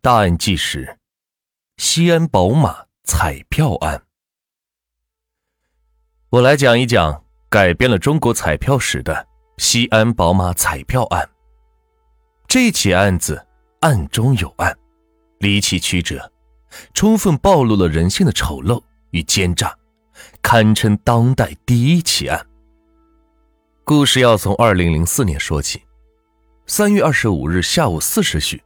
大案纪实：西安宝马彩票案。我来讲一讲改变了中国彩票史的西安宝马彩票案。这起案子案中有案，离奇曲折，充分暴露了人性的丑陋与奸诈，堪称当代第一起案。故事要从二零零四年说起。三月二十五日下午四时许，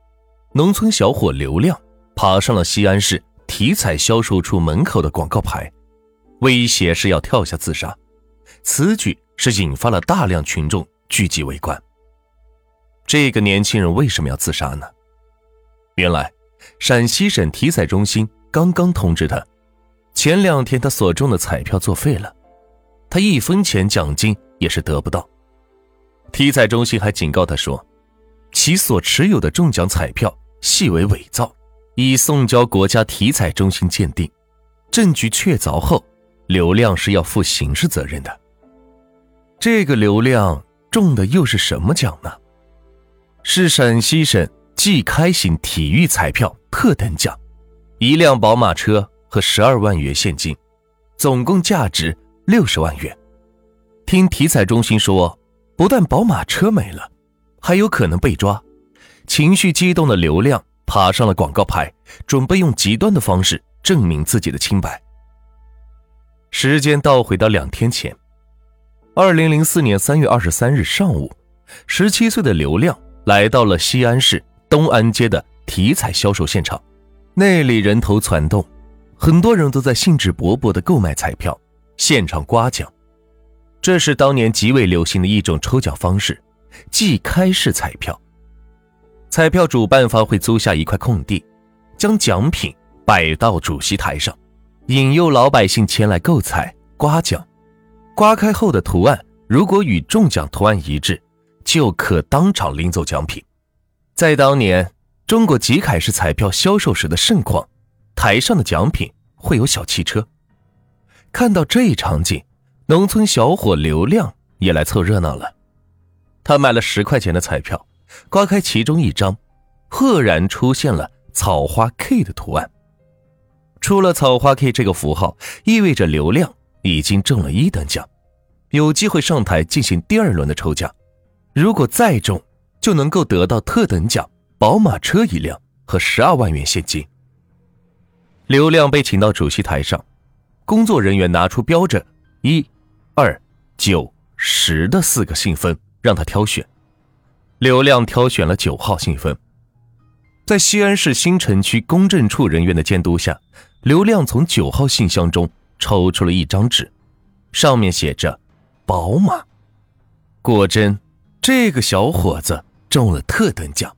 农村小伙刘亮爬上了西安市体彩销售处门口的广告牌，威胁是要跳下自杀。此举是引发了大量群众聚集围观。这个年轻人为什么要自杀呢？原来，陕西省体彩中心刚刚通知他，前两天他所中的彩票作废了，他一分钱奖金也是得不到。体彩中心还警告他说。其所持有的中奖彩票系为伪造，已送交国家体彩中心鉴定，证据确凿后，刘亮是要负刑事责任的。这个刘亮中的又是什么奖呢？是陕西省季开型体育彩票特等奖，一辆宝马车和十二万元现金，总共价值六十万元。听体彩中心说，不但宝马车没了。还有可能被抓，情绪激动的刘亮爬上了广告牌，准备用极端的方式证明自己的清白。时间倒回到两天前，二零零四年三月二十三日上午，十七岁的刘亮来到了西安市东安街的体彩销售现场，那里人头攒动，很多人都在兴致勃勃地购买彩票，现场刮奖。这是当年极为流行的一种抽奖方式。即开式彩票，彩票主办方会租下一块空地，将奖品摆到主席台上，引诱老百姓前来购彩刮奖。刮开后的图案如果与中奖图案一致，就可当场领走奖品。在当年中国集开式彩票销售时的盛况，台上的奖品会有小汽车。看到这一场景，农村小伙刘亮也来凑热闹了。他买了十块钱的彩票，刮开其中一张，赫然出现了草花 K 的图案。出了草花 K 这个符号，意味着刘亮已经中了一等奖，有机会上台进行第二轮的抽奖。如果再中，就能够得到特等奖宝马车一辆和十二万元现金。刘亮被请到主席台上，工作人员拿出标着一、二、九、十的四个信封。让他挑选，刘亮挑选了九号信封。在西安市新城区公证处人员的监督下，刘亮从九号信箱中抽出了一张纸，上面写着“宝马”。果真，这个小伙子中了特等奖。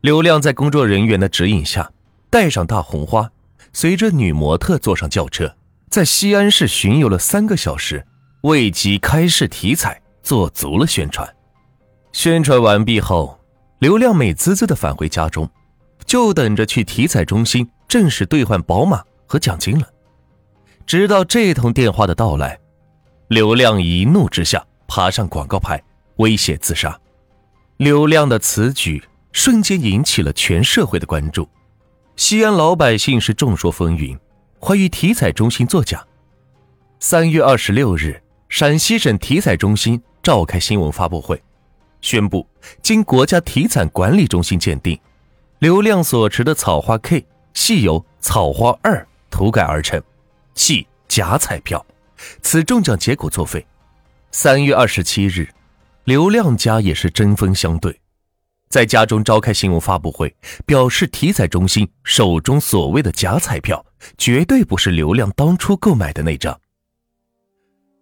刘亮在工作人员的指引下，戴上大红花，随着女模特坐上轿车，在西安市巡游了三个小时，为其开市体彩。做足了宣传，宣传完毕后，刘亮美滋滋的返回家中，就等着去体彩中心正式兑换宝马和奖金了。直到这通电话的到来，刘亮一怒之下爬上广告牌，威胁自杀。刘亮的此举瞬间引起了全社会的关注，西安老百姓是众说纷纭，怀疑体彩中心作假。三月二十六日，陕西省体彩中心。召开新闻发布会，宣布经国家体彩管理中心鉴定，刘亮所持的草花 K 系由草花二涂改而成，系假彩票，此中奖结果作废。三月二十七日，刘亮家也是针锋相对，在家中召开新闻发布会，表示体彩中心手中所谓的假彩票，绝对不是刘亮当初购买的那张。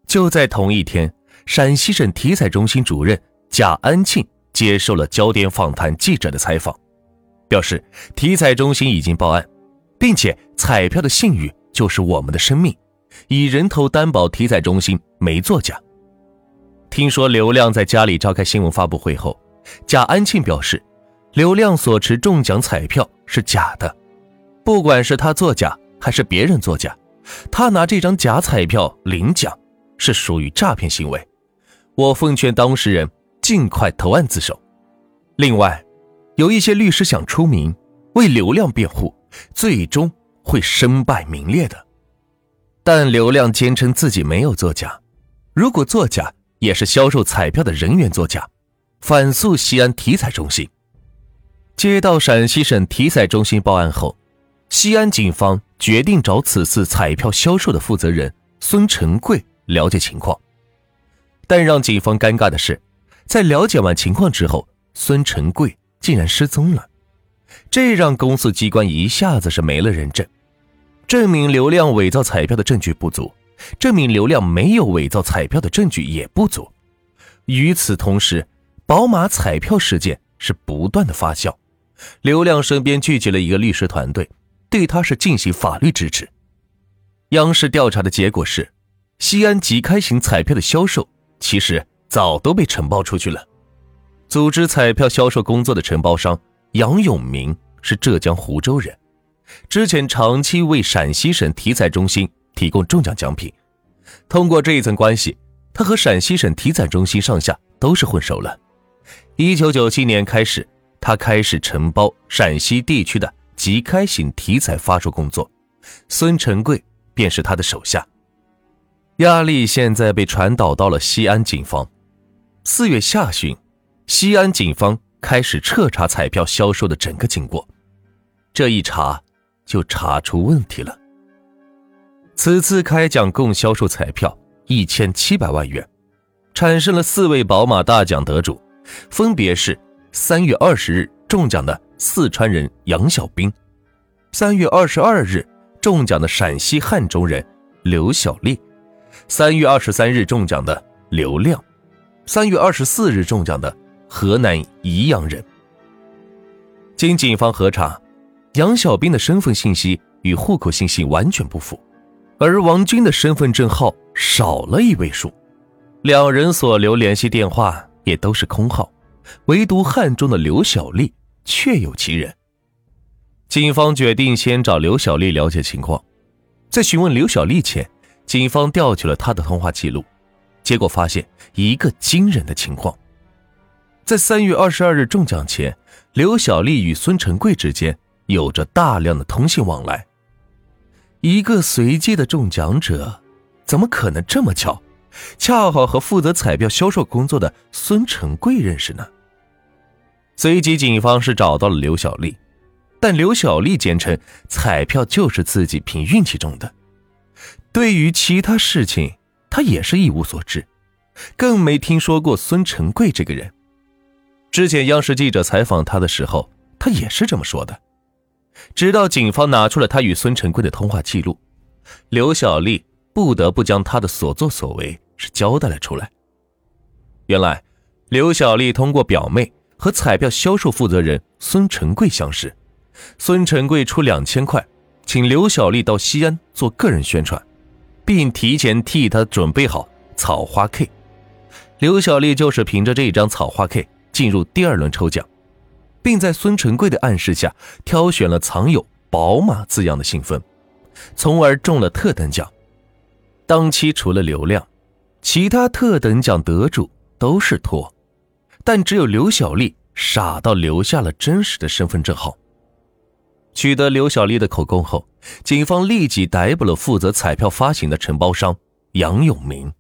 就在同一天。陕西省体彩中心主任贾安庆接受了焦点访谈记者的采访，表示体彩中心已经报案，并且彩票的信誉就是我们的生命，以人头担保体彩中心没作假。听说刘亮在家里召开新闻发布会后，贾安庆表示，刘亮所持中奖彩票是假的，不管是他作假还是别人作假，他拿这张假彩票领奖是属于诈骗行为。我奉劝当事人尽快投案自首。另外，有一些律师想出名，为流量辩护，最终会身败名裂的。但流量坚称自己没有作假，如果作假，也是销售彩票的人员作假，反诉西安体彩中心。接到陕西省体彩中心报案后，西安警方决定找此次彩票销售的负责人孙成贵了解情况。但让警方尴尬的是，在了解完情况之后，孙成贵竟然失踪了，这让公诉机关一下子是没了人证，证明刘亮伪造彩票的证据不足，证明刘亮没有伪造彩票的证据也不足。与此同时，宝马彩票事件是不断的发酵。刘亮身边聚集了一个律师团队，对他是进行法律支持。央视调查的结果是，西安即开型彩票的销售其实早都被承包出去了。组织彩票销售工作的承包商杨永明是浙江湖州人，之前长期为陕西省体彩中心提供中奖奖品。通过这一层关系，他和陕西省体彩中心上下都是混熟了。一九九七年开始。他开始承包陕西地区的即开型体彩发售工作，孙成贵便是他的手下。压力现在被传导到了西安警方。四月下旬，西安警方开始彻查彩票销售的整个经过。这一查，就查出问题了。此次开奖共销售彩票一千七百万元，产生了四位宝马大奖得主，分别是。三月二十日中奖的四川人杨小兵，三月二十二日中奖的陕西汉中人刘小丽，三月二十三日中奖的刘亮，三月二十四日中奖的河南宜阳人。经警方核查，杨小兵的身份信息与户口信息完全不符，而王军的身份证号少了一位数，两人所留联系电话也都是空号。唯独汉中的刘小丽确有其人。警方决定先找刘小丽了解情况。在询问刘小丽前，警方调取了她的通话记录，结果发现一个惊人的情况：在三月二十二日中奖前，刘小丽与孙成贵之间有着大量的通信往来。一个随机的中奖者，怎么可能这么巧，恰好和负责彩票销售工作的孙成贵认识呢？随即，警方是找到了刘小丽，但刘小丽坚称彩票就是自己凭运气中的，对于其他事情，他也是一无所知，更没听说过孙成贵这个人。之前央视记者采访他的时候，他也是这么说的。直到警方拿出了他与孙成贵的通话记录，刘小丽不得不将他的所作所为是交代了出来。原来，刘小丽通过表妹。和彩票销售负责人孙成贵相识，孙成贵出两千块，请刘小丽到西安做个人宣传，并提前替他准备好草花 K。刘小丽就是凭着这一张草花 K 进入第二轮抽奖，并在孙成贵的暗示下挑选了藏有“宝马”字样的信封，从而中了特等奖。当期除了刘亮，其他特等奖得主都是托。但只有刘小丽傻到留下了真实的身份证号。取得刘小丽的口供后，警方立即逮捕了负责彩票发行的承包商杨永明。